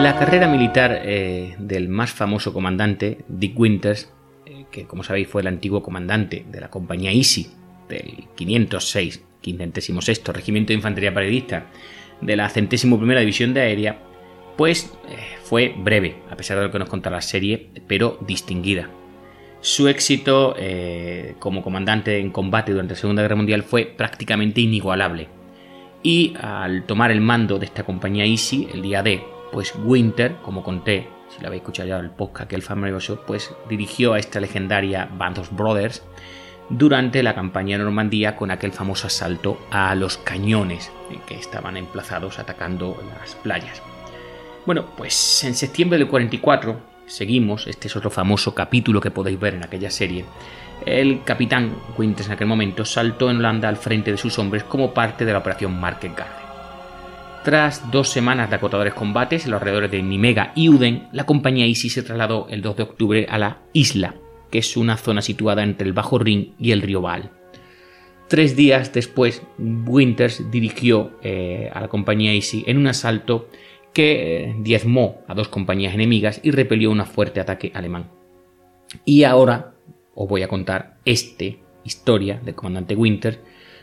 La carrera militar eh, del más famoso comandante, Dick Winters, eh, que como sabéis fue el antiguo comandante de la compañía Easy del 506, 506 Regimiento de Infantería Paredista de la centésimo primera División de Aérea, pues eh, fue breve, a pesar de lo que nos contaba la serie, pero distinguida. Su éxito como comandante en combate durante la Segunda Guerra Mundial fue prácticamente inigualable. Y al tomar el mando de esta compañía Easy, el día D, pues Winter, como conté, si lo habéis escuchado ya el podcast aquel famoso, pues dirigió a esta legendaria Band of Brothers durante la campaña de Normandía con aquel famoso asalto a los cañones que estaban emplazados atacando las playas. Bueno, pues en septiembre del 44 seguimos, este es otro famoso capítulo que podéis ver en aquella serie, el capitán Winters en aquel momento saltó en Holanda al frente de sus hombres como parte de la operación Market Garden. Tras dos semanas de acotadores combates en los alrededores de Nimega y Uden, la compañía Easy se trasladó el 2 de octubre a la isla, que es una zona situada entre el Bajo Rin y el río Baal. Tres días después, Winters dirigió eh, a la compañía Easy en un asalto que eh, diezmó a dos compañías enemigas y repelió un fuerte ataque alemán. Y ahora os voy a contar esta historia del comandante Winters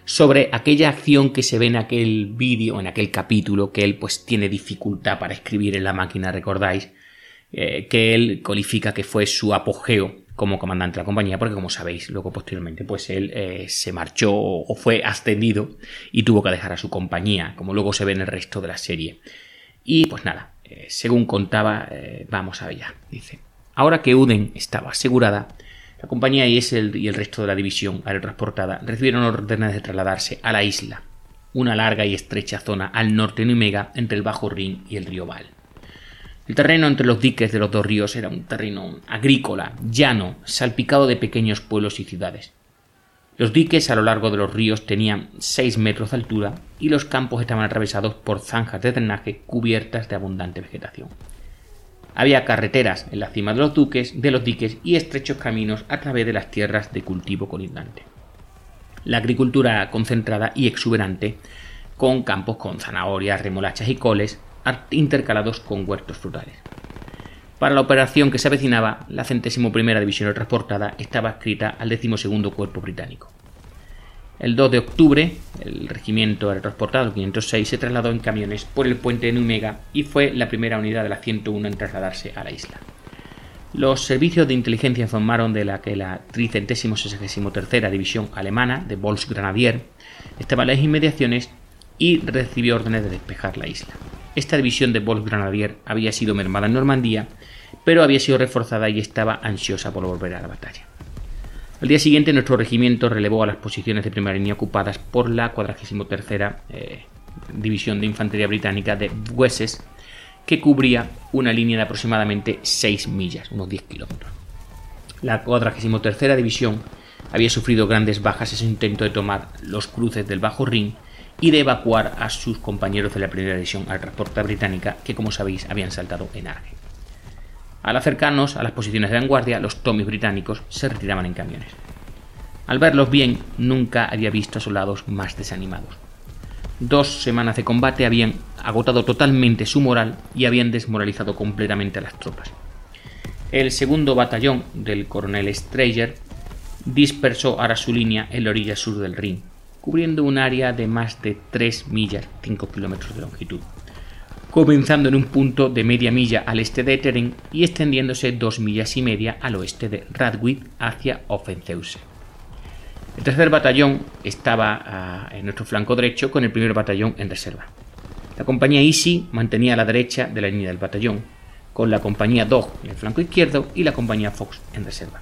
sobre aquella acción que se ve en aquel vídeo, en aquel capítulo, que él pues tiene dificultad para escribir en la máquina, recordáis, eh, que él califica que fue su apogeo como comandante de la compañía, porque como sabéis, luego posteriormente, pues él eh, se marchó o fue ascendido y tuvo que dejar a su compañía, como luego se ve en el resto de la serie. Y pues nada, eh, según contaba, vamos a ya, dice. Ahora que Uden estaba asegurada, la compañía ISL y el resto de la división aerotransportada recibieron órdenes de trasladarse a la isla, una larga y estrecha zona al norte de Nimega entre el Bajo Rin y el río Val. El terreno entre los diques de los dos ríos era un terreno agrícola, llano, salpicado de pequeños pueblos y ciudades. Los diques a lo largo de los ríos tenían 6 metros de altura y los campos estaban atravesados por zanjas de drenaje cubiertas de abundante vegetación. Había carreteras en la cima de los duques, de los diques y estrechos caminos a través de las tierras de cultivo colindante. La agricultura concentrada y exuberante, con campos con zanahorias, remolachas y coles, intercalados con huertos frutales. Para la operación que se avecinaba, la centésimo primera división transportada estaba escrita al decimosegundo cuerpo británico. El 2 de octubre, el regimiento transportado 506 se trasladó en camiones por el puente de Numega y fue la primera unidad de la 101 en trasladarse a la isla. Los servicios de inteligencia informaron de la que la 363 División Alemana de Volksgrenadier estaba en las inmediaciones y recibió órdenes de despejar la isla. Esta división de Volksgrenadier había sido mermada en Normandía, pero había sido reforzada y estaba ansiosa por volver a la batalla. Al día siguiente, nuestro regimiento relevó a las posiciones de primera línea ocupadas por la 43 eh, División de Infantería Británica de Wessex, que cubría una línea de aproximadamente 6 millas, unos 10 kilómetros. La 43 División había sufrido grandes bajas en su intento de tomar los cruces del Bajo Rin y de evacuar a sus compañeros de la primera división al transporte británica que, como sabéis, habían saltado en Arge. Al acercarnos a las posiciones de vanguardia, los Tommies británicos se retiraban en camiones. Al verlos bien, nunca había visto a soldados más desanimados. Dos semanas de combate habían agotado totalmente su moral y habían desmoralizado completamente a las tropas. El segundo batallón del coronel Strayer dispersó ahora su línea en la orilla sur del Rin, cubriendo un área de más de 3 millas, 5 kilómetros de longitud, comenzando en un punto de media milla al este de Etteren y extendiéndose 2 millas y media al oeste de Radwig hacia Offenzeuse. El tercer batallón estaba ah, en nuestro flanco derecho con el primer batallón en reserva. La compañía Easy mantenía a la derecha de la línea del batallón, con la compañía Dog en el flanco izquierdo y la compañía Fox en reserva.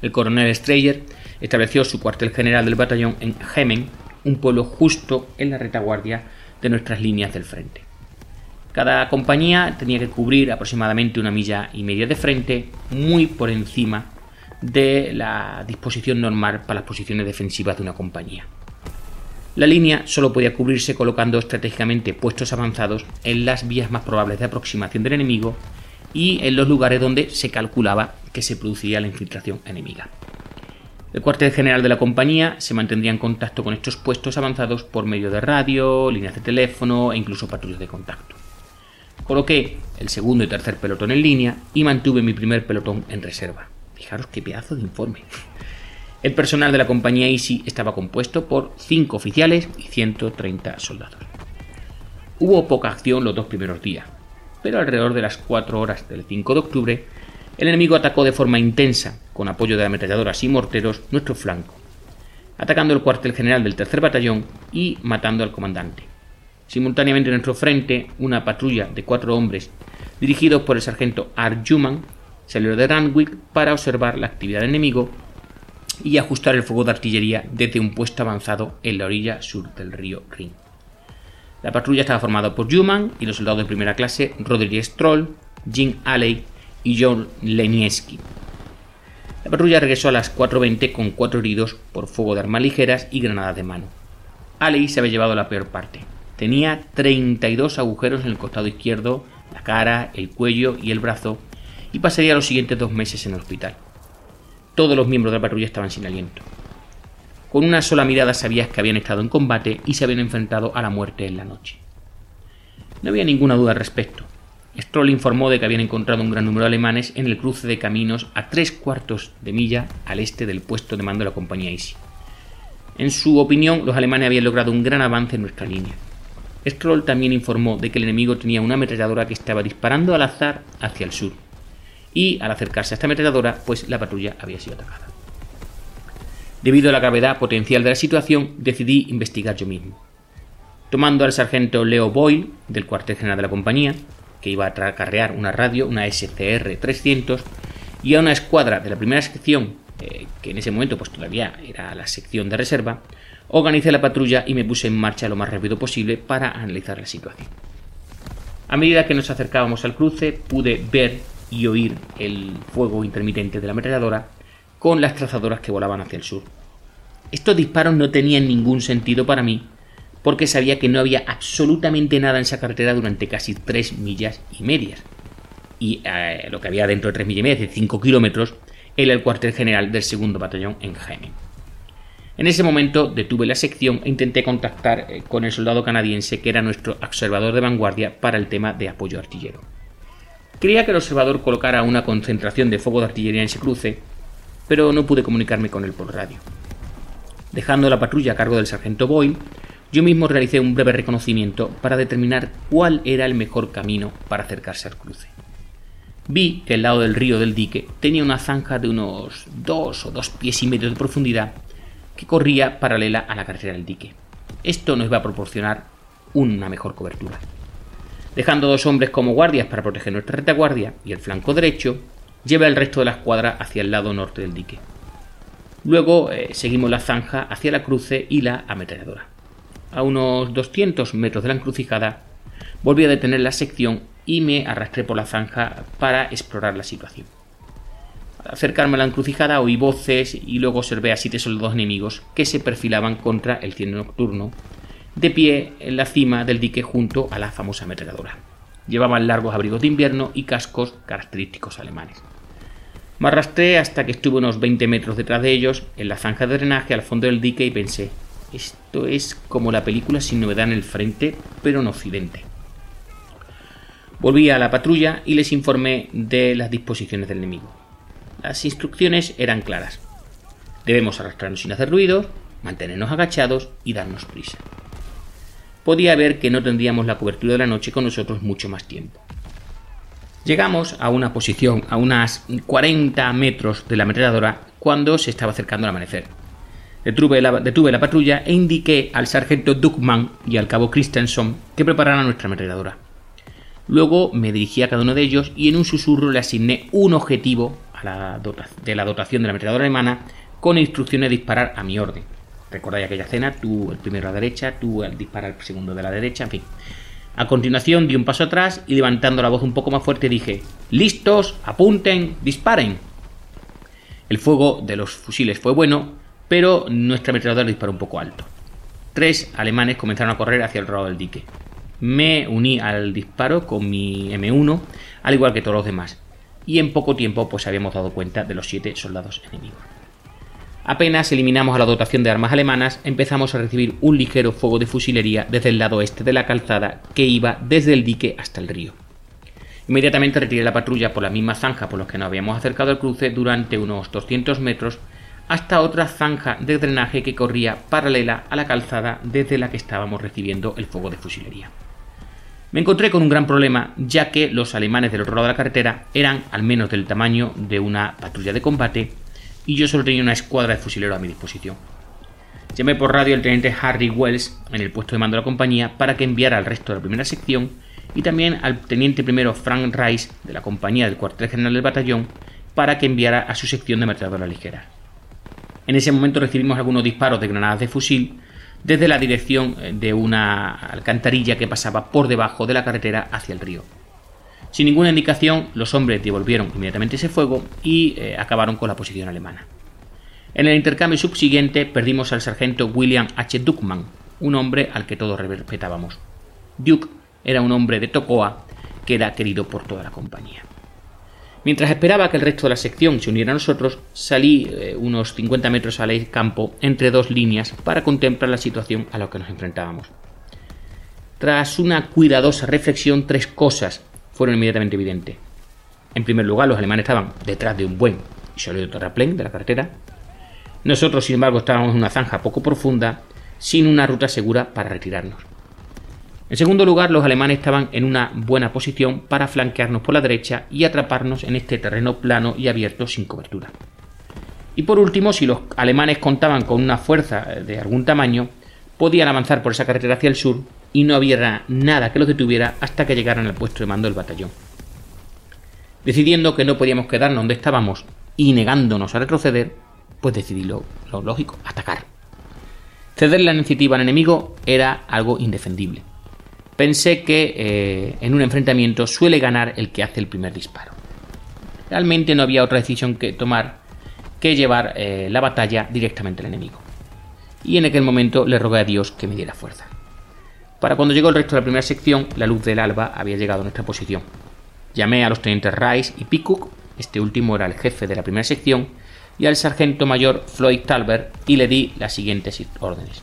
El coronel Strayer estableció su cuartel general del batallón en Hemen, un pueblo justo en la retaguardia de nuestras líneas del frente. Cada compañía tenía que cubrir aproximadamente una milla y media de frente, muy por encima de la disposición normal para las posiciones defensivas de una compañía. La línea solo podía cubrirse colocando estratégicamente puestos avanzados en las vías más probables de aproximación del enemigo y en los lugares donde se calculaba que se produciría la infiltración enemiga. El cuartel general de la compañía se mantendría en contacto con estos puestos avanzados por medio de radio, líneas de teléfono e incluso patrullas de contacto. Coloqué el segundo y tercer pelotón en línea y mantuve mi primer pelotón en reserva. Fijaros qué pedazo de informe. El personal de la compañía Easy estaba compuesto por 5 oficiales y 130 soldados. Hubo poca acción los dos primeros días, pero alrededor de las 4 horas del 5 de octubre el enemigo atacó de forma intensa, con apoyo de ametralladoras y morteros, nuestro flanco, atacando el cuartel general del tercer batallón y matando al comandante. Simultáneamente en nuestro frente, una patrulla de cuatro hombres, dirigidos por el sargento Arjuman, salió de Randwick para observar la actividad del enemigo y ajustar el fuego de artillería desde un puesto avanzado en la orilla sur del río Rin. La patrulla estaba formada por Juman y los soldados de primera clase Roderick Stroll, Jim Alley y John Lenieski. La patrulla regresó a las 4.20 con cuatro heridos por fuego de armas ligeras y granadas de mano. Alley se había llevado la peor parte. Tenía 32 agujeros en el costado izquierdo, la cara, el cuello y el brazo, y pasaría los siguientes dos meses en el hospital. Todos los miembros de la patrulla estaban sin aliento. Con una sola mirada sabías que habían estado en combate y se habían enfrentado a la muerte en la noche. No había ninguna duda al respecto. Stroll informó de que habían encontrado un gran número de alemanes en el cruce de caminos a tres cuartos de milla al este del puesto de mando de la compañía Easy. En su opinión, los alemanes habían logrado un gran avance en nuestra línea. Stroll también informó de que el enemigo tenía una ametralladora que estaba disparando al azar hacia el sur. Y al acercarse a esta ametralladora, pues la patrulla había sido atacada. Debido a la gravedad potencial de la situación, decidí investigar yo mismo. Tomando al sargento Leo Boyle, del cuartel general de la compañía, que iba a acarrear una radio, una SCR-300, y a una escuadra de la primera sección, eh, que en ese momento pues todavía era la sección de reserva, organicé la patrulla y me puse en marcha lo más rápido posible para analizar la situación. A medida que nos acercábamos al cruce, pude ver y oír el fuego intermitente de la ametralladora con las trazadoras que volaban hacia el sur. Estos disparos no tenían ningún sentido para mí porque sabía que no había absolutamente nada en esa carretera durante casi 3 millas y medias. Y eh, lo que había dentro de 3 millas y media, de 5 kilómetros, era el cuartel general del segundo batallón en Jaime. En ese momento detuve la sección e intenté contactar eh, con el soldado canadiense que era nuestro observador de vanguardia para el tema de apoyo artillero. Creía que el observador colocara una concentración de fuego de artillería en ese cruce, pero no pude comunicarme con él por radio. Dejando la patrulla a cargo del sargento Boyle, yo mismo realicé un breve reconocimiento para determinar cuál era el mejor camino para acercarse al cruce. Vi que el lado del río del dique tenía una zanja de unos dos o dos pies y medio de profundidad que corría paralela a la carretera del dique. Esto nos iba a proporcionar una mejor cobertura. Dejando dos hombres como guardias para proteger nuestra retaguardia y el flanco derecho, lleva el resto de la escuadra hacia el lado norte del dique. Luego eh, seguimos la zanja hacia la cruce y la ametralladora a unos 200 metros de la encrucijada, volví a detener la sección y me arrastré por la zanja para explorar la situación. Acercarme a la encrucijada oí voces y luego observé a siete soldados enemigos que se perfilaban contra el cielo nocturno, de pie en la cima del dique junto a la famosa ametralladora. Llevaban largos abrigos de invierno y cascos característicos alemanes. Me arrastré hasta que estuve unos 20 metros detrás de ellos, en la zanja de drenaje al fondo del dique y pensé, esto es como la película sin novedad en el frente, pero en Occidente. Volví a la patrulla y les informé de las disposiciones del enemigo. Las instrucciones eran claras. Debemos arrastrarnos sin hacer ruido, mantenernos agachados y darnos prisa. Podía ver que no tendríamos la cobertura de la noche con nosotros mucho más tiempo. Llegamos a una posición a unas 40 metros de la ametralladora cuando se estaba acercando el amanecer. Detuve la, detuve la patrulla e indiqué al sargento Duckman y al cabo Christensen que prepararan nuestra ametralladora. Luego me dirigí a cada uno de ellos y en un susurro le asigné un objetivo de la dotación de la ametralladora alemana con instrucciones de disparar a mi orden. Recordáis aquella escena, tú el primero a la derecha, tú el dispara el segundo de la derecha, en fin. A continuación di un paso atrás y levantando la voz un poco más fuerte dije, listos, apunten, disparen. El fuego de los fusiles fue bueno, pero nuestra ametralladora disparó un poco alto. Tres alemanes comenzaron a correr hacia el lado del dique. Me uní al disparo con mi M1, al igual que todos los demás, y en poco tiempo pues habíamos dado cuenta de los siete soldados enemigos. Apenas eliminamos a la dotación de armas alemanas, empezamos a recibir un ligero fuego de fusilería desde el lado este de la calzada que iba desde el dique hasta el río. Inmediatamente retiré la patrulla por la misma zanja por los que nos habíamos acercado al cruce durante unos 200 metros hasta otra zanja de drenaje que corría paralela a la calzada desde la que estábamos recibiendo el fuego de fusilería. Me encontré con un gran problema, ya que los alemanes del otro lado de la carretera eran al menos del tamaño de una patrulla de combate y yo solo tenía una escuadra de fusileros a mi disposición. Llamé por radio al teniente Harry Wells en el puesto de mando de la compañía para que enviara al resto de la primera sección y también al teniente primero Frank Rice de la compañía del cuartel general del batallón para que enviara a su sección de ametralladoras ligeras. En ese momento recibimos algunos disparos de granadas de fusil desde la dirección de una alcantarilla que pasaba por debajo de la carretera hacia el río. Sin ninguna indicación, los hombres devolvieron inmediatamente ese fuego y eh, acabaron con la posición alemana. En el intercambio subsiguiente perdimos al sargento William H. Duckman, un hombre al que todos respetábamos. Duke era un hombre de Tocoa que era querido por toda la compañía. Mientras esperaba que el resto de la sección se uniera a nosotros, salí eh, unos 50 metros al campo entre dos líneas para contemplar la situación a la que nos enfrentábamos. Tras una cuidadosa reflexión, tres cosas fueron inmediatamente evidentes. En primer lugar, los alemanes estaban detrás de un buen y sólido terraplén de la carretera. Nosotros, sin embargo, estábamos en una zanja poco profunda, sin una ruta segura para retirarnos. En segundo lugar, los alemanes estaban en una buena posición para flanquearnos por la derecha y atraparnos en este terreno plano y abierto sin cobertura. Y por último, si los alemanes contaban con una fuerza de algún tamaño, podían avanzar por esa carretera hacia el sur y no había nada que los detuviera hasta que llegaran al puesto de mando del batallón. Decidiendo que no podíamos quedarnos donde estábamos y negándonos a retroceder, pues decidí lo, lógico, atacar. Ceder la iniciativa al enemigo era algo indefendible. Pensé que eh, en un enfrentamiento suele ganar el que hace el primer disparo. Realmente no había otra decisión que tomar que llevar eh, la batalla directamente al enemigo. Y en aquel momento le rogué a Dios que me diera fuerza. Para cuando llegó el resto de la primera sección, la luz del alba había llegado a nuestra posición. Llamé a los tenientes Rice y Peacock, este último era el jefe de la primera sección, y al sargento mayor Floyd Talbert y le di las siguientes órdenes.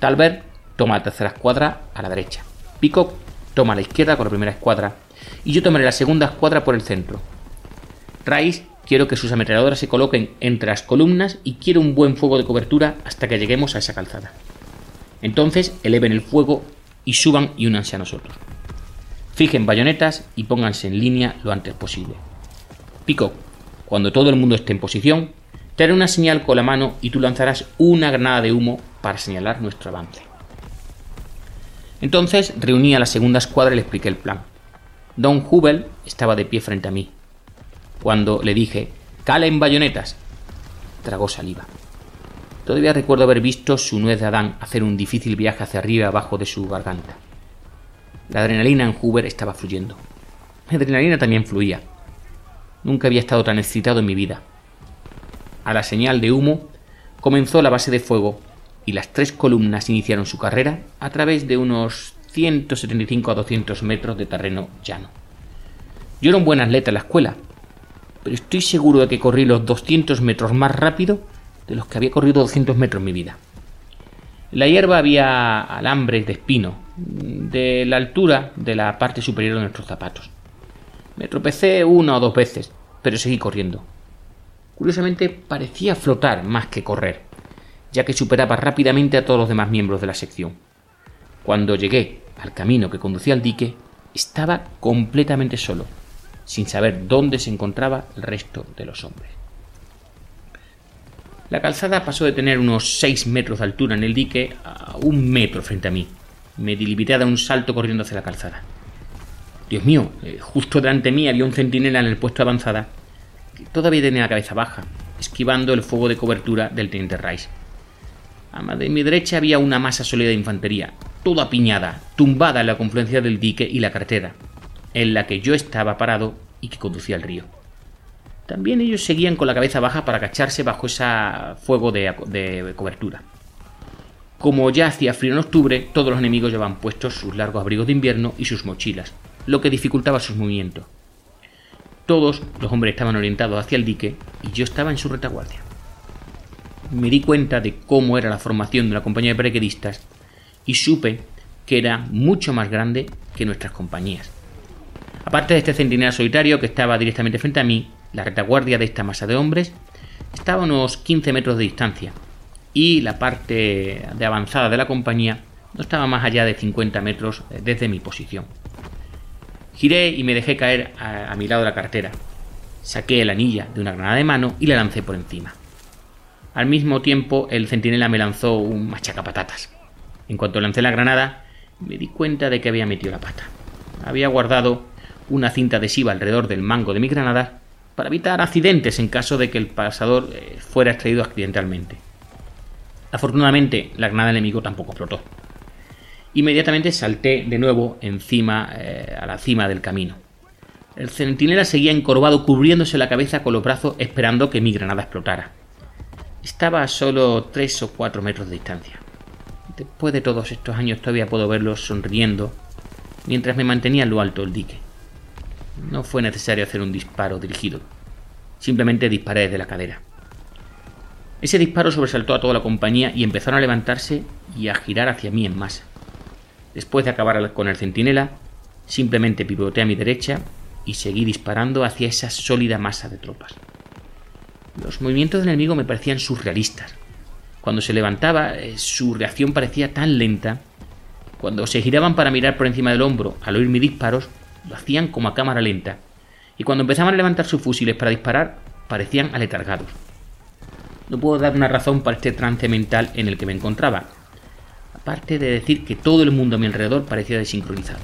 Talbert toma la tercera escuadra a la derecha. Peacock toma la izquierda con la primera escuadra y yo tomaré la segunda escuadra por el centro. Rice quiero que sus ametralladoras se coloquen entre las columnas y quiero un buen fuego de cobertura hasta que lleguemos a esa calzada. Entonces eleven el fuego y suban y únanse a nosotros. Fijen bayonetas y pónganse en línea lo antes posible. Pico, cuando todo el mundo esté en posición, te haré una señal con la mano y tú lanzarás una granada de humo para señalar nuestro avance. Entonces reuní a la segunda escuadra y le expliqué el plan. Don Hubel estaba de pie frente a mí. Cuando le dije, calen bayonetas, tragó saliva. Todavía recuerdo haber visto su nuez de Adán hacer un difícil viaje hacia arriba abajo de su garganta. La adrenalina en Hoover estaba fluyendo. La adrenalina también fluía. Nunca había estado tan excitado en mi vida. A la señal de humo comenzó la base de fuego y las tres columnas iniciaron su carrera a través de unos 175 a 200 metros de terreno llano. Yo era un buen atleta en la escuela, pero estoy seguro de que corrí los 200 metros más rápido de los que había corrido 200 metros en mi vida. En la hierba había alambres de espino, de la altura de la parte superior de nuestros zapatos. Me tropecé una o dos veces, pero seguí corriendo. Curiosamente parecía flotar más que correr, ya que superaba rápidamente a todos los demás miembros de la sección. Cuando llegué al camino que conducía al dique, estaba completamente solo, sin saber dónde se encontraba el resto de los hombres. La calzada pasó de tener unos 6 metros de altura en el dique a un metro frente a mí. Me limité a un salto corriendo hacia la calzada. Dios mío, eh, justo delante de mí había un centinela en el puesto avanzada que todavía tenía la cabeza baja, esquivando el fuego de cobertura del teniente Rice. A de mi derecha había una masa sólida de infantería, toda apiñada, tumbada en la confluencia del dique y la carretera, en la que yo estaba parado y que conducía al río. También ellos seguían con la cabeza baja para agacharse bajo ese fuego de, de cobertura. Como ya hacía frío en octubre, todos los enemigos llevaban puestos sus largos abrigos de invierno y sus mochilas, lo que dificultaba sus movimientos. Todos los hombres estaban orientados hacia el dique y yo estaba en su retaguardia. Me di cuenta de cómo era la formación de la compañía de paraquedistas y supe que era mucho más grande que nuestras compañías. Aparte de este centinela solitario que estaba directamente frente a mí, la retaguardia de esta masa de hombres estaba a unos 15 metros de distancia y la parte de avanzada de la compañía no estaba más allá de 50 metros desde mi posición. Giré y me dejé caer a, mi lado de la cartera. Saqué la anilla de una granada de mano y la lancé por encima. Al mismo tiempo, el centinela me lanzó un machacapatatas. En cuanto lancé la granada, me di cuenta de que había metido la pata. Había guardado una cinta adhesiva alrededor del mango de mi granada para evitar accidentes en caso de que el pasador eh, fuera extraído accidentalmente. Afortunadamente, la granada enemigo tampoco explotó. Inmediatamente salté de nuevo encima eh, a la cima del camino. El centinela seguía encorvado cubriéndose la cabeza con los brazos esperando que mi granada explotara. Estaba a solo 3 o 4 metros de distancia. Después de todos estos años todavía puedo verlo sonriendo mientras me mantenía en lo alto del dique. No fue necesario hacer un disparo dirigido. Simplemente disparé desde la cadera. Ese disparo sobresaltó a toda la compañía y empezaron a levantarse y a girar hacia mí en masa. Después de acabar con el centinela, simplemente pivoteé a mi derecha y seguí disparando hacia esa sólida masa de tropas. Los movimientos del enemigo me parecían surrealistas. Cuando se levantaba, eh, su reacción parecía tan lenta. Cuando se giraban para mirar por encima del hombro al oír mis disparos, lo hacían como a cámara lenta, y cuando empezaban a levantar sus fusiles para disparar, parecían aletargados. No puedo dar una razón para este trance mental en el que me encontraba, aparte de decir que todo el mundo a mi alrededor parecía desincronizado.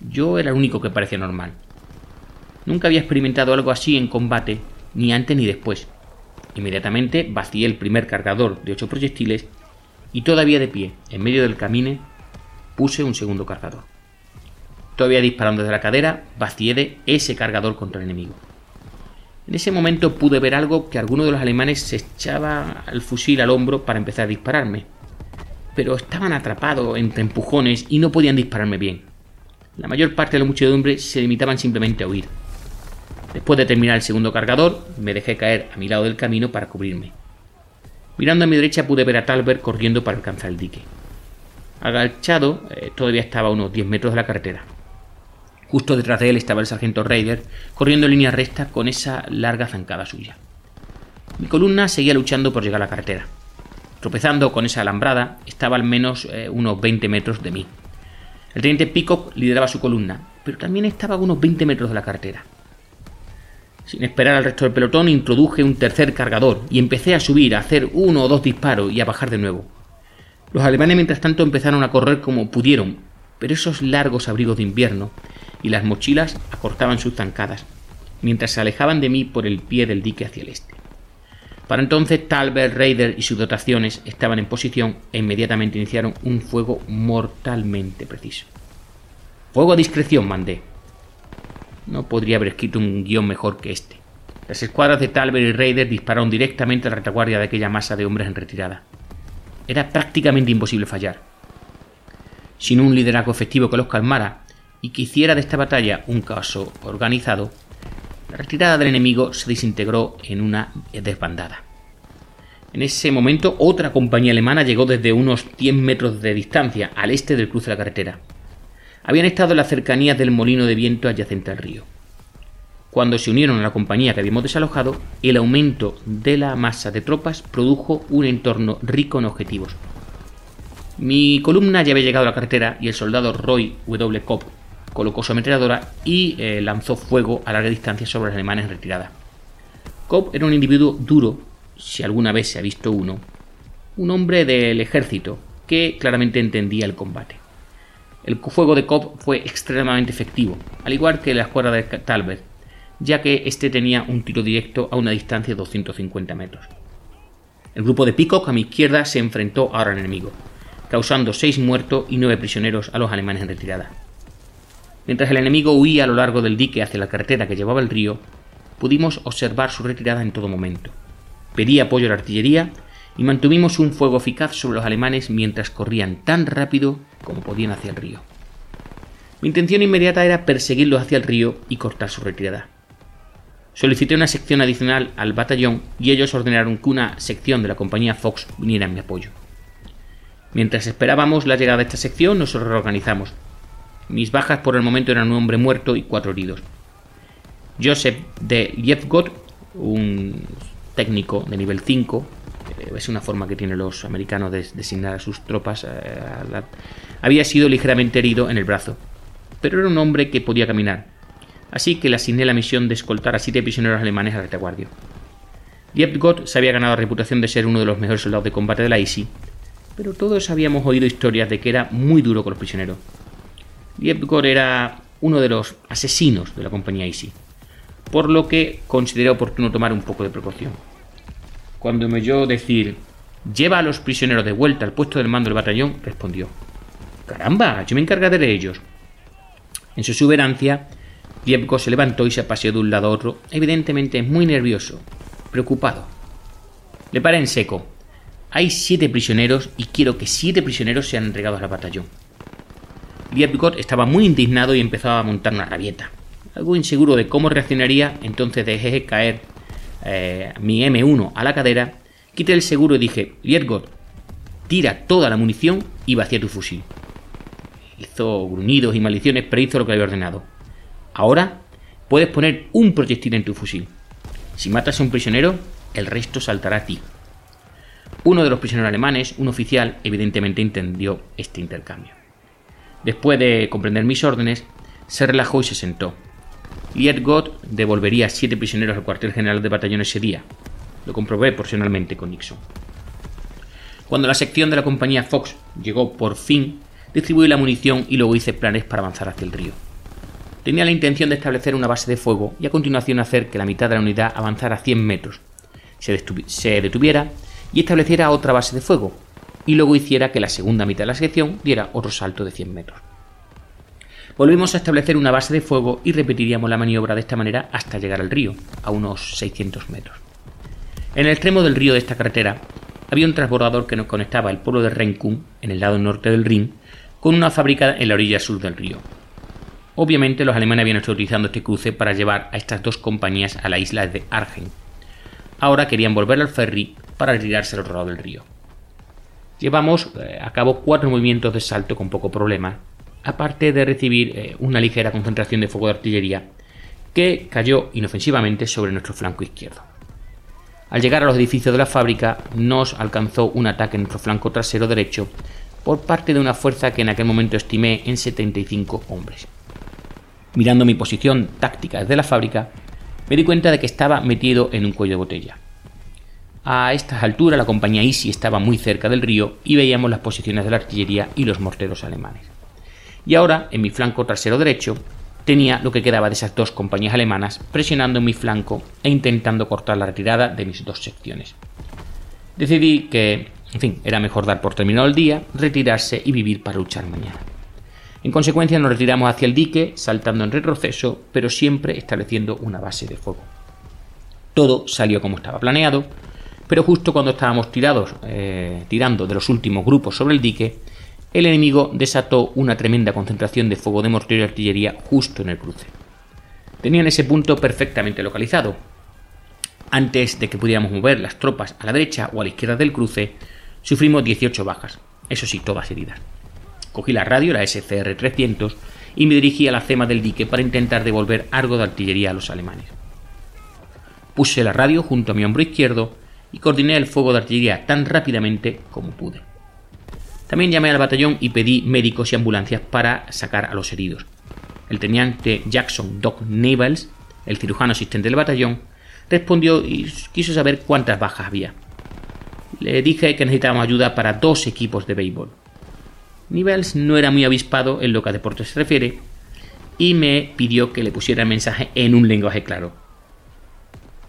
Yo era el único que parecía normal. Nunca había experimentado algo así en combate, ni antes ni después. Inmediatamente vacié el primer cargador de ocho proyectiles y todavía de pie, en medio del camino, puse un segundo cargador. Todavía disparando desde la cadera, vacié de ese cargador contra el enemigo. En ese momento pude ver algo que alguno de los alemanes se echaba el fusil al hombro para empezar a dispararme. Pero estaban atrapados entre empujones y no podían dispararme bien. La mayor parte de la muchedumbre se limitaban simplemente a huir. Después de terminar el segundo cargador, me dejé caer a mi lado del camino para cubrirme. Mirando a mi derecha pude ver a Talbert corriendo para alcanzar el dique. Agachado, eh, todavía estaba a unos 10 metros de la carretera. Justo detrás de él estaba el sargento Raider, corriendo en línea recta con esa larga zancada suya. Mi columna seguía luchando por llegar a la carretera. Tropezando con esa alambrada, estaba al menos eh, unos 20 metros de mí. El teniente Peacock lideraba su columna, pero también estaba a unos 20 metros de la carretera. Sin esperar al resto del pelotón, introduje un tercer cargador y empecé a subir, a hacer uno o dos disparos y a bajar de nuevo. Los alemanes, mientras tanto, empezaron a correr como pudieron, pero esos largos abrigos de invierno y las mochilas acortaban sus zancadas, mientras se alejaban de mí por el pie del dique hacia el este. Para entonces Talbert, Raider y sus dotaciones estaban en posición e inmediatamente iniciaron un fuego mortalmente preciso. Fuego a discreción mandé. No podría haber escrito un guion mejor que este. Las escuadras de Talbert y Raider dispararon directamente a la retaguardia de aquella masa de hombres en retirada. Era prácticamente imposible fallar. Sin un liderazgo efectivo que los calmara y que hiciera de esta batalla un caso organizado, la retirada del enemigo se desintegró en una desbandada. En ese momento, otra compañía alemana llegó desde unos 100 metros de distancia, al este del cruce de la carretera. Habían estado en las cercanías del molino de viento adyacente al río. cuando se unieron a la compañía que habíamos desalojado, el aumento de la masa de tropas produjo un entorno rico en objetivos. Mi columna ya había llegado a la carretera y el soldado Roy W. Cobb colocó su ametralladora y eh, lanzó fuego a larga distancia sobre los alemanes en retirada. Cobb era un individuo duro, si alguna vez se ha visto uno, un hombre del ejército que claramente entendía el combate. El fuego de Cobb fue extremadamente efectivo, al igual que la escuadra de Talbot, ya que éste tenía un tiro directo a una distancia de 250 metros. El grupo de Peacock a mi izquierda se enfrentó ahora al enemigo, causando 6 muertos y 9 prisioneros a los alemanes en retirada. Mientras el enemigo huía a lo largo del dique hacia la carretera que llevaba el río, pudimos observar su retirada en todo momento. Pedí apoyo a la artillería y mantuvimos un fuego eficaz sobre los alemanes mientras corrían tan rápido como podían hacia el río. Mi intención inmediata era perseguirlos hacia el río y cortar su retirada. Solicité una sección adicional al batallón y ellos ordenaron que una sección de la compañía Fox viniera en mi apoyo. Mientras esperábamos la llegada de esta sección, nos reorganizamos. Mis bajas por el momento eran un hombre muerto y cuatro heridos. Joseph de Liefgott, un técnico de nivel 5, eh, es una forma que tienen los americanos de designar a sus tropas, eh, había sido ligeramente herido en el brazo, pero era un hombre que podía caminar así que le asigné la misión de escoltar a siete prisioneros alemanes al retaguardia. Diepgott se había ganado la reputación de ser uno de los mejores soldados de combate de la ISI, pero todos habíamos oído historias de que era muy duro con los prisioneros. Diepgott era uno de los asesinos de la compañía ISI, por lo que consideré oportuno tomar un poco de precaución. Cuando me oyó decir, lleva a los prisioneros de vuelta al puesto del mando del batallón, respondió, caramba, yo me encargaré de ellos. En su exuberancia, Diepko se levantó y se paseó de un lado a otro, evidentemente muy nervioso, preocupado. Le paré en seco. Hay siete prisioneros y quiero que siete prisioneros sean entregados al batallón. Diepko estaba muy indignado y empezó a montar una rabieta. Algo inseguro de cómo reaccionaría, entonces dejé caer eh, mi M1 a la cadera, quité el seguro y dije, Lietgot, tira toda la munición y vacía tu fusil. Hizo gruñidos y maldiciones, pero hizo lo que había ordenado. Ahora puedes poner un proyectil en tu fusil. Si matas a un prisionero, el resto saltará a ti. Uno de los prisioneros alemanes, un oficial, evidentemente entendió este intercambio. Después de comprender mis órdenes, se relajó y se sentó. Lietgott devolvería siete prisioneros al cuartel general de batallón ese día. Lo comprobé personalmente con Nixon. Cuando la sección de la compañía Fox llegó por fin, distribuí la munición y luego hice planes para avanzar hacia el río tenía la intención de establecer una base de fuego y a continuación hacer que la mitad de la unidad avanzara 100 metros, se, detuviera y estableciera otra base de fuego, y luego hiciera que la segunda mitad de la sección diera otro salto de 100 metros. Volvimos a establecer una base de fuego y repetiríamos la maniobra de esta manera hasta llegar al río, a unos 600 metros. En el extremo del río de esta carretera había un transbordador que nos conectaba el pueblo de Renkun, en el lado norte del Rin, con una fábrica en la orilla sur del río, Obviamente los alemanes habían estado utilizando este cruce para llevar a estas dos compañías a la isla de Argen. Ahora querían volver al ferry para retirarse al otro lado del río. Llevamos eh, a cabo cuatro movimientos de salto con poco problema, aparte de recibir eh, una ligera concentración de fuego de artillería que cayó inofensivamente sobre nuestro flanco izquierdo. Al llegar a los edificios de la fábrica nos alcanzó un ataque en nuestro flanco trasero derecho por parte de una fuerza que en aquel momento estimé en 75 hombres. Mirando mi posición táctica desde la fábrica, me di cuenta de que estaba metido en un cuello de botella. A estas alturas la compañía Easy estaba muy cerca del río y veíamos las posiciones de la artillería y los morteros alemanes. Y ahora, en mi flanco trasero derecho, tenía lo que quedaba de esas dos compañías alemanas presionando en mi flanco e intentando cortar la retirada de mis dos secciones. Decidí que, en fin, era mejor dar por terminado el día, retirarse y vivir para luchar mañana. En consecuencia nos retiramos hacia el dique, saltando en retroceso, pero siempre estableciendo una base de fuego. Todo salió como estaba planeado, pero justo cuando estábamos tirados, eh, tirando de los últimos grupos sobre el dique, el enemigo desató una tremenda concentración de fuego de mortero y artillería justo en el cruce. Tenían ese punto perfectamente localizado. Antes de que pudiéramos mover las tropas a la derecha o a la izquierda del cruce, sufrimos 18 bajas, eso sí, todas heridas. Cogí la radio, la SCR-300, y me dirigí a la cema del dique para intentar devolver algo de artillería a los alemanes. Puse la radio junto a mi hombro izquierdo y coordiné el fuego de artillería tan rápidamente como pude. También llamé al batallón y pedí médicos y ambulancias para sacar a los heridos. El teniente Jackson Doc Navels, el cirujano asistente del batallón, respondió y quiso saber cuántas bajas había. Le dije que necesitábamos ayuda para dos equipos de béisbol. Nivels no era muy avispado en lo que a deportes se refiere y me pidió que le pusiera el mensaje en un lenguaje claro.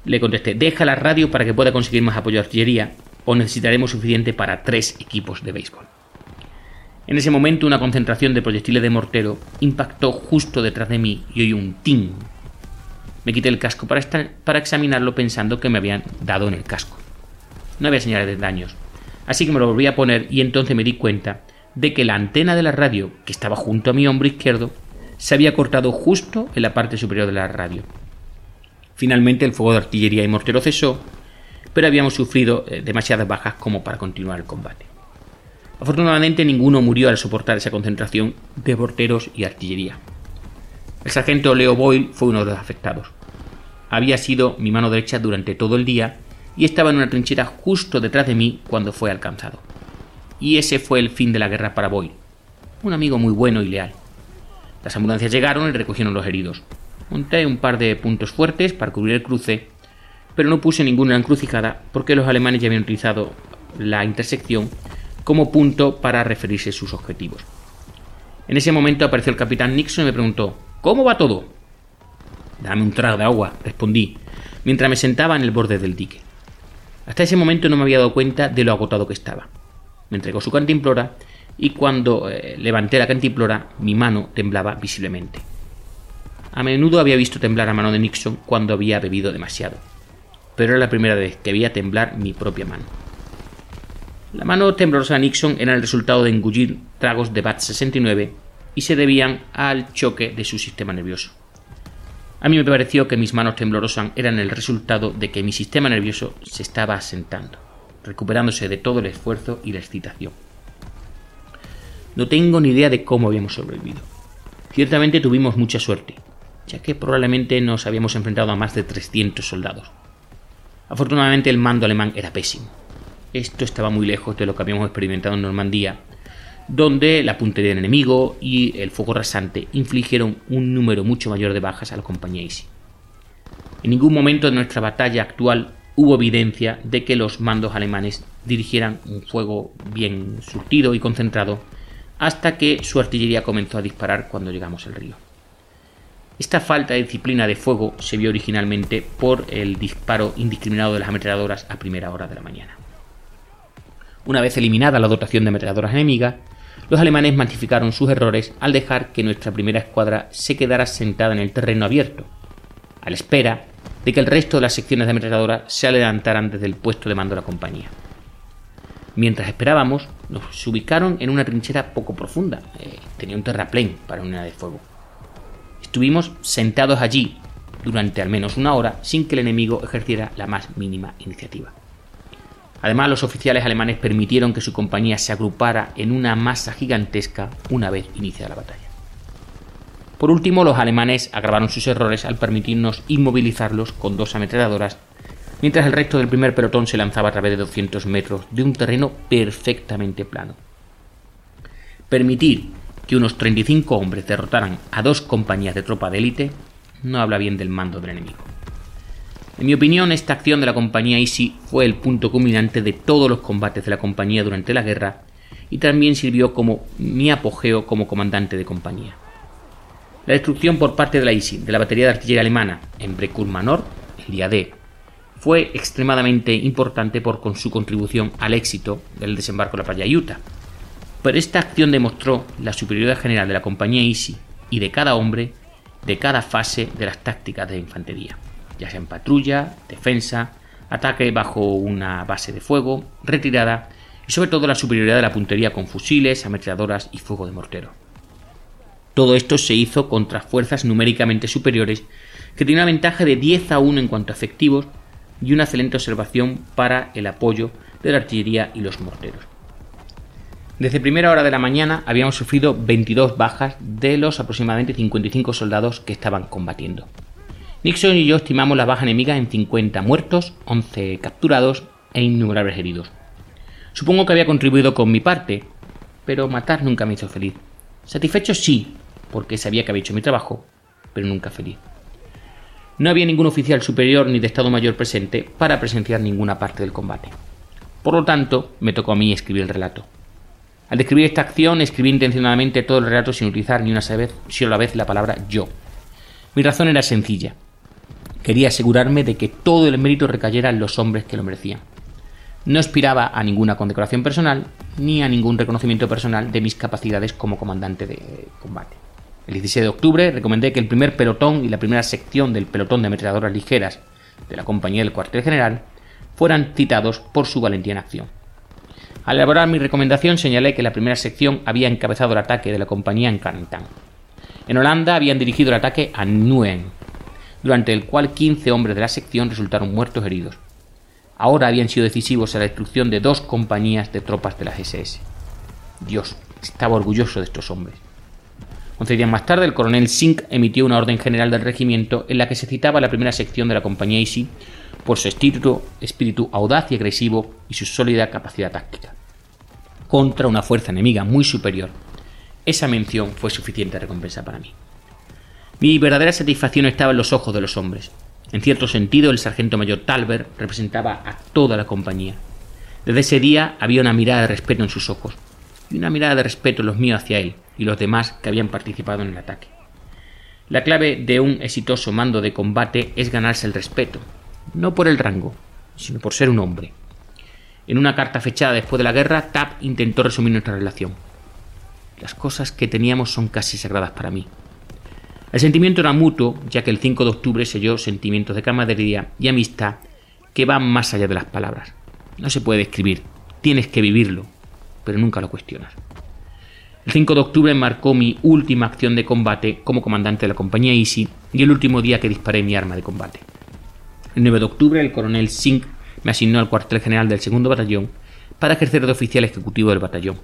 Le contesté, deja la radio para que pueda conseguir más apoyo de artillería o necesitaremos suficiente para tres equipos de béisbol. En ese momento una concentración de proyectiles de mortero impactó justo detrás de mí y oí un ting. Me quité el casco para, para examinarlo pensando que me habían dado en el casco. No había señales de daños, así que me lo volví a poner y entonces me di cuenta de que la antena de la radio, que estaba junto a mi hombro izquierdo, se había cortado justo en la parte superior de la radio. Finalmente el fuego de artillería y mortero cesó, pero habíamos sufrido eh, demasiadas bajas como para continuar el combate. Afortunadamente ninguno murió al soportar esa concentración de morteros y artillería. El sargento Leo Boyle fue uno de los afectados. Había sido mi mano derecha durante todo el día y estaba en una trinchera justo detrás de mí cuando fue alcanzado y ese fue el fin de la guerra para Boyle, un amigo muy bueno y leal. Las ambulancias llegaron y recogieron los heridos. Monté un par de puntos fuertes para cubrir el cruce, pero no puse ninguna encrucijada porque los alemanes ya habían utilizado la intersección como punto para referirse a sus objetivos. En ese momento apareció el capitán Nixon y me preguntó, ¿Cómo va todo? Dame un trago de agua, respondí, mientras me sentaba en el borde del dique. Hasta ese momento no me había dado cuenta de lo agotado que estaba. Me entregó su cantimplora y cuando eh, levanté la cantimplora mi mano temblaba visiblemente. A menudo había visto temblar a mano de Nixon cuando había bebido demasiado, pero era la primera vez que veía temblar mi propia mano. La mano temblorosa de Nixon era el resultado de engullir tragos de BAT 69 y se debían al choque de su sistema nervioso. A mí me pareció que mis manos temblorosas eran el resultado de que mi sistema nervioso se estaba asentando recuperándose de todo el esfuerzo y la excitación. No tengo ni idea de cómo habíamos sobrevivido. Ciertamente tuvimos mucha suerte, ya que probablemente nos habíamos enfrentado a más de 300 soldados. Afortunadamente el mando alemán era pésimo. Esto estaba muy lejos de lo que habíamos experimentado en Normandía, donde la puntería del enemigo y el fuego rasante infligieron un número mucho mayor de bajas a la compañía Easy. En ningún momento de nuestra batalla actual hubo evidencia de que los mandos alemanes dirigieran un fuego bien surtido y concentrado hasta que su artillería comenzó a disparar cuando llegamos al río. Esta falta de disciplina de fuego se vio originalmente por el disparo indiscriminado de las ametralladoras a primera hora de la mañana. Una vez eliminada la dotación de ametralladoras enemigas, los alemanes magnificaron sus errores al dejar que nuestra primera escuadra se quedara sentada en el terreno abierto, a la espera de que el resto de las secciones de ametralladora se adelantaran desde el puesto de mando de la compañía. Mientras esperábamos, nos ubicaron en una trinchera poco profunda. Eh, tenía un terraplén para una de fuego. Estuvimos sentados allí durante al menos una hora sin que el enemigo ejerciera la más mínima iniciativa. Además, los oficiales alemanes permitieron que su compañía se agrupara en una masa gigantesca una vez iniciada la batalla. Por último, los alemanes agravaron sus errores al permitirnos inmovilizarlos con dos ametralladoras, mientras el resto del primer pelotón se lanzaba a través de 200 metros de un terreno perfectamente plano. Permitir que unos 35 hombres derrotaran a dos compañías de tropa de élite no habla bien del mando del enemigo. En mi opinión, esta acción de la compañía Easy fue el punto culminante de todos los combates de la compañía durante la guerra y también sirvió como mi apogeo como comandante de compañía. La destrucción por parte de la ISI de la batería de artillería alemana en Brekur Manor, el día D, fue extremadamente importante por con su contribución al éxito del desembarco de la playa Utah. Pero esta acción demostró la superioridad general de la compañía ISI y de cada hombre de cada fase de las tácticas de infantería, ya sea en patrulla, defensa, ataque bajo una base de fuego, retirada y sobre todo la superioridad de la puntería con fusiles, ametralladoras y fuego de mortero. Todo esto se hizo contra fuerzas numéricamente superiores que tenían una ventaja de 10 a 1 en cuanto a efectivos y una excelente observación para el apoyo de la artillería y los morteros. Desde primera hora de la mañana habíamos sufrido 22 bajas de los aproximadamente 55 soldados que estaban combatiendo. Nixon y yo estimamos la baja enemiga en 50 muertos, 11 capturados e innumerables heridos. Supongo que había contribuido con mi parte, pero matar nunca me hizo feliz. Satisfecho sí, porque sabía que había hecho mi trabajo, pero nunca feliz. No había ningún oficial superior ni de Estado Mayor presente para presenciar ninguna parte del combate. Por lo tanto, me tocó a mí escribir el relato. Al describir esta acción, escribí intencionadamente todo el relato sin utilizar ni una sola vez la palabra yo. Mi razón era sencilla. Quería asegurarme de que todo el mérito recayera en los hombres que lo merecían. No aspiraba a ninguna condecoración personal ni a ningún reconocimiento personal de mis capacidades como comandante de combate. El 16 de octubre recomendé que el primer pelotón y la primera sección del pelotón de ametralladoras ligeras de la compañía del cuartel general fueran citados por su valentía en acción. Al elaborar mi recomendación señalé que la primera sección había encabezado el ataque de la compañía en Carntan. En Holanda habían dirigido el ataque a Nuen, durante el cual 15 hombres de la sección resultaron muertos o heridos. Ahora habían sido decisivos en la destrucción de dos compañías de tropas de la SS. Dios, estaba orgulloso de estos hombres. Once días más tarde, el coronel Sink emitió una orden general del regimiento en la que se citaba la primera sección de la compañía Easy por su espíritu, espíritu audaz y agresivo y su sólida capacidad táctica. Contra una fuerza enemiga muy superior. Esa mención fue suficiente recompensa para mí. Mi verdadera satisfacción estaba en los ojos de los hombres. En cierto sentido, el sargento mayor Talbert representaba a toda la compañía. Desde ese día había una mirada de respeto en sus ojos, y una mirada de respeto los míos hacia él y los demás que habían participado en el ataque. La clave de un exitoso mando de combate es ganarse el respeto, no por el rango, sino por ser un hombre. En una carta fechada después de la guerra, Tapp intentó resumir nuestra relación. Las cosas que teníamos son casi sagradas para mí. El sentimiento era mutuo, ya que el 5 de octubre selló sentimientos de camaradería y amistad que van más allá de las palabras. No se puede escribir, tienes que vivirlo, pero nunca lo cuestionas. El 5 de octubre marcó mi última acción de combate como comandante de la compañía Easy y el último día que disparé mi arma de combate. El 9 de octubre el coronel Sink me asignó al cuartel general del segundo batallón para ejercer de oficial ejecutivo del batallón.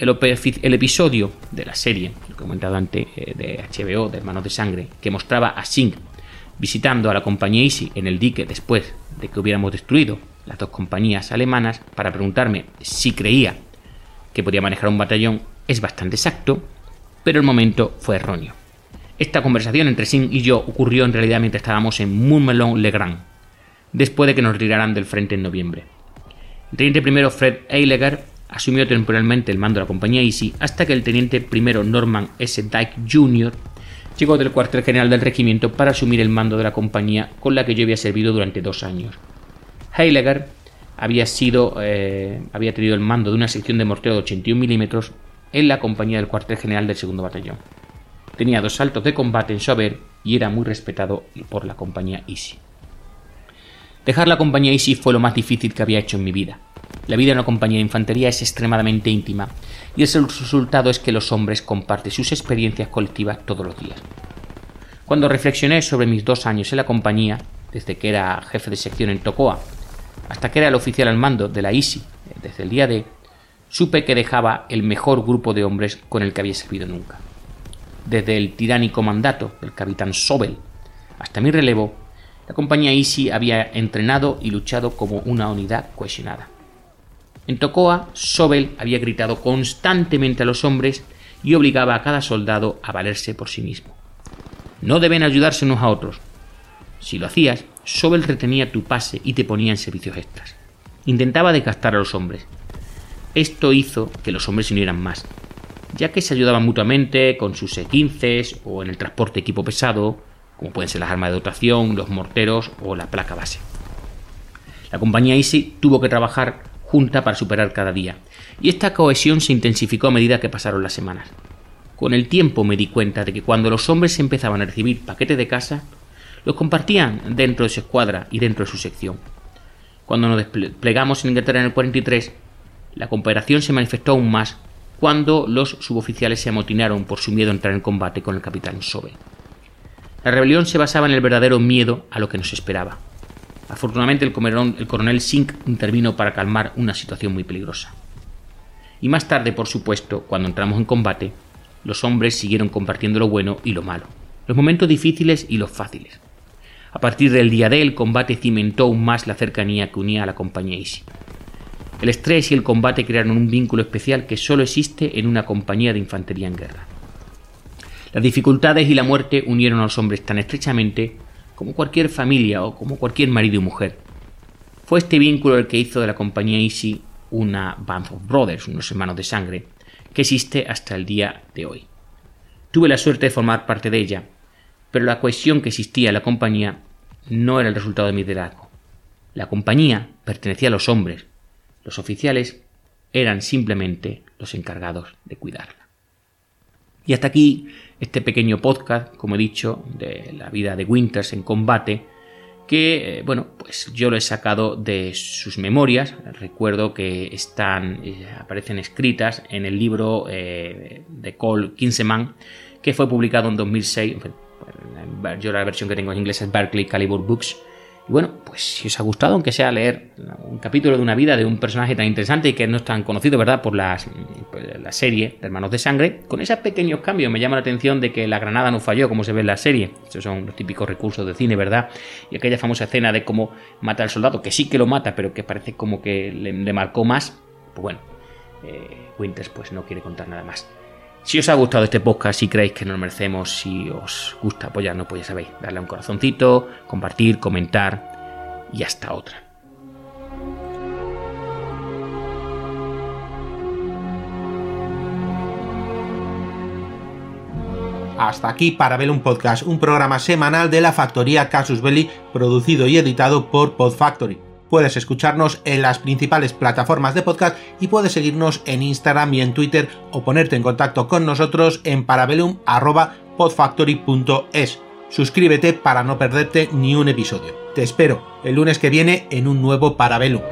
El, episodio de la serie, lo que he comentado antes eh, de HBO, de Hermanos de Sangre, que mostraba a Sink visitando a la compañía Easy en el dique después de que hubiéramos destruido las dos compañías alemanas para preguntarme si creía que podía manejar un batallón, es bastante exacto, pero el momento fue erróneo. Esta conversación entre Singh y yo ocurrió en realidad mientras estábamos en Montmelon-le-Grand, después de que nos retiraran del frente en noviembre. El teniente primero Fred Eileger asumió temporalmente el mando de la compañía Easy hasta que el teniente primero Norman S. Dyke Jr. llegó del cuartel general del regimiento para asumir el mando de la compañía con la que yo había servido durante dos años. Heileger había, sido, eh, había tenido el mando de una sección de mortero de 81 milímetros en la compañía del cuartel general del segundo batallón. Tenía dos saltos de combate en su haber y era muy respetado por la compañía Easy. Dejar la compañía Easy fue lo más difícil que había hecho en mi vida. La vida en una compañía de infantería es extremadamente íntima y el resultado es que los hombres comparten sus experiencias colectivas todos los días. Cuando reflexioné sobre mis dos años en la compañía, desde que era jefe de sección en Tocoa hasta que era el oficial al mando de la ISI desde el día D, supe que dejaba el mejor grupo de hombres con el que había servido nunca. Desde el tiránico mandato del capitán Sobel hasta mi relevo, la compañía ISI había entrenado y luchado como una unidad cohesionada. En Tocoa, Sobel había gritado constantemente a los hombres y obligaba a cada soldado a valerse por sí mismo. No deben ayudarse unos a otros. Si lo hacías, Sobel retenía tu pase y te ponía en servicios extras. Intentaba desgastar a los hombres. Esto hizo que los hombres se unieran más, ya que se ayudaban mutuamente con sus E-15 o en el transporte de equipo pesado, como pueden ser las armas de dotación, los morteros o la placa base. La compañía Easy tuvo que trabajar junta para superar cada día, y esta cohesión se intensificó a medida que pasaron las semanas. Con el tiempo me di cuenta de que cuando los hombres empezaban a recibir paquetes de casa, los compartían dentro de su escuadra y dentro de su sección. Cuando nos desplegamos en Inglaterra en el 43, la cooperación se manifestó aún más cuando los suboficiales se amotinaron por su miedo a entrar en combate con el capitán Sobe. La rebelión se basaba en el verdadero miedo a lo que nos esperaba. Afortunadamente el, el coronel Sink intervino para calmar una situación muy peligrosa. Y más tarde, por supuesto, cuando entramos en combate, los hombres siguieron compartiendo lo bueno y lo malo, los momentos difíciles y los fáciles. A partir del día D, el combate cimentó aún más la cercanía que unía a la compañía Easy. El estrés y el combate crearon un vínculo especial que solo existe en una compañía de infantería en guerra. Las dificultades y la muerte unieron a los hombres tan estrechamente como cualquier familia o como cualquier marido y mujer. Fue este vínculo el que hizo de la compañía Easy una Band of Brothers, unos hermanos de sangre, que existe hasta el día de hoy. Tuve la suerte de formar parte de ella, pero la cohesión que existía en la compañía no era el resultado de mi liderazgo. La compañía pertenecía a los hombres, los oficiales eran simplemente los encargados de cuidarla. Y hasta aquí este pequeño podcast, como he dicho, de la vida de Winters en combate, que, eh, bueno, pues yo lo he sacado de sus memorias. Recuerdo que están, eh, aparecen escritas en el libro eh, de Cole Kinseman, que fue publicado en 2006. Yo la versión que tengo en inglés es Berkeley Caliber Books y bueno, pues si os ha gustado, aunque sea leer un capítulo de una vida de un personaje tan interesante y que no es tan conocido, ¿verdad?, por las, pues, la serie de Hermanos de Sangre, con esos pequeños cambios me llama la atención de que la granada no falló, como se ve en la serie. Esos son los típicos recursos de cine, ¿verdad? Y aquella famosa escena de cómo mata al soldado, que sí que lo mata, pero que parece como que le, marcó más. Pues bueno, eh, Winters pues no quiere contar nada más. Si os ha gustado este podcast, si creéis que nos merecemos, si os gusta apoyarnos, pues ya sabéis, darle un corazoncito, compartir, comentar y hasta otra. Hasta aquí para ver un podcast, un programa semanal de la factoría Casus Belli, producido y editado por Podfactory. Puedes escucharnos en las principales plataformas de podcast y puedes seguirnos en Instagram y en Twitter o ponerte en contacto con nosotros en parabellum.podfactory.es. Suscríbete para no perderte ni un episodio. Te espero el lunes que viene en un nuevo Parabellum.